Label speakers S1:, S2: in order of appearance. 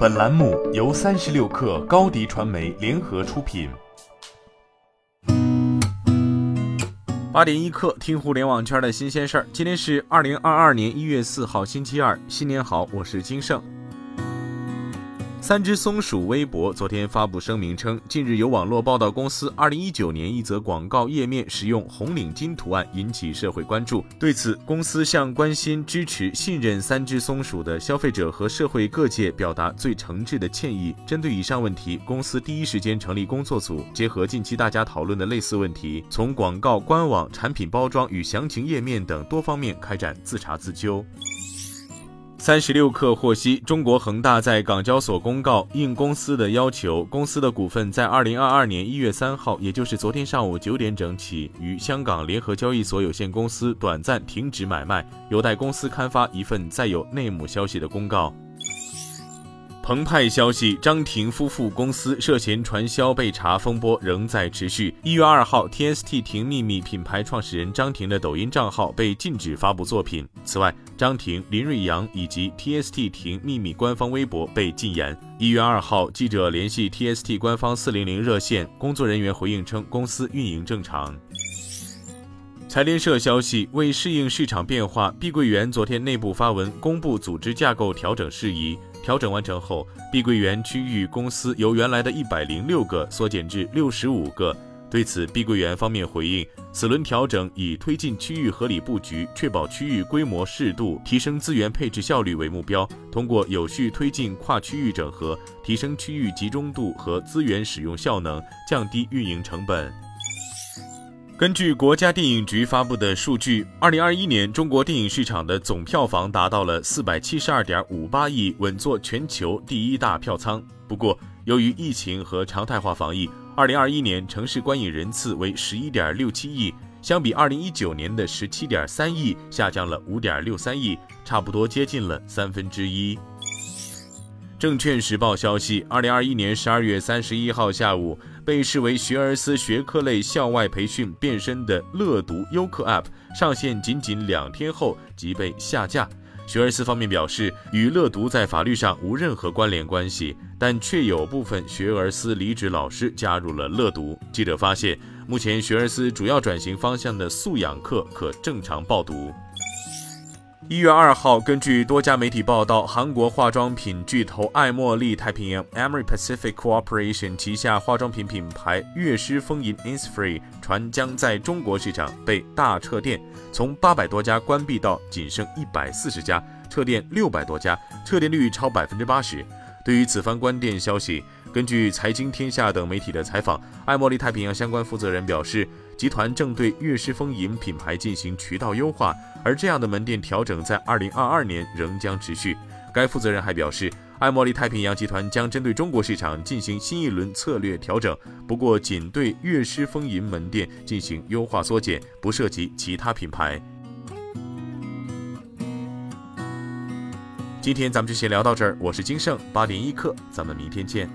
S1: 本栏目由三十六氪高低传媒联合出品。
S2: 八点一刻，听互联网圈的新鲜事儿。今天是二零二二年一月四号，星期二，新年好，我是金盛。三只松鼠微博昨天发布声明称，近日有网络报道公司2019年一则广告页面使用红领巾图案引起社会关注。对此，公司向关心、支持、信任三只松鼠的消费者和社会各界表达最诚挚的歉意。针对以上问题，公司第一时间成立工作组，结合近期大家讨论的类似问题，从广告、官网、产品包装与详情页面等多方面开展自查自纠。三十六氪获悉，中国恒大在港交所公告，应公司的要求，公司的股份在二零二二年一月三号，也就是昨天上午九点整起，于香港联合交易所有限公司短暂停止买卖，有待公司刊发一份载有内幕消息的公告。澎湃消息，张庭夫妇公司涉嫌传销被查风波仍在持续。一月二号，TST 婷秘密品牌创始人张庭的抖音账号被禁止发布作品。此外，张庭、林瑞阳以及 TST 婷秘密官方微博被禁言。一月二号，记者联系 TST 官方四零零热线，工作人员回应称公司运营正常。财联社消息，为适应市场变化，碧桂园昨天内部发文公布组织架构调整事宜。调整完成后，碧桂园区域公司由原来的一百零六个缩减至六十五个。对此，碧桂园方面回应，此轮调整以推进区域合理布局，确保区域规模适度，提升资源配置效率为目标。通过有序推进跨区域整合，提升区域集中度和资源使用效能，降低运营成本。根据国家电影局发布的数据，二零二一年中国电影市场的总票房达到了四百七十二点五八亿，稳坐全球第一大票仓。不过，由于疫情和常态化防疫，二零二一年城市观影人次为十一点六七亿，相比二零一九年的十七点三亿，下降了五点六三亿，差不多接近了三分之一。证券时报消息，二零二一年十二月三十一号下午，被视为学而思学科类校外培训变身的乐读优课 App 上线仅仅两天后即被下架。学而思方面表示，与乐读在法律上无任何关联关系，但却有部分学而思离职老师加入了乐读。记者发现，目前学而思主要转型方向的素养课可正常报读。一月二号，根据多家媒体报道，韩国化妆品巨头爱茉莉太平洋 （Amory Pacific Corporation） 旗下化妆品品牌悦诗风吟 （Innisfree） 传将在中国市场被大撤店，从八百多家关闭到仅剩一百四十家，撤店六百多家，撤店率超百分之八十。对于此番关店消息，根据财经天下等媒体的采访，爱茉莉太平洋相关负责人表示，集团正对悦诗风吟品牌进行渠道优化，而这样的门店调整在二零二二年仍将持续。该负责人还表示，爱茉莉太平洋集团将针对中国市场进行新一轮策略调整，不过仅对悦诗风吟门店进行优化缩减，不涉及其他品牌。今天咱们就先聊到这儿，我是金盛八点一刻，咱们明天见。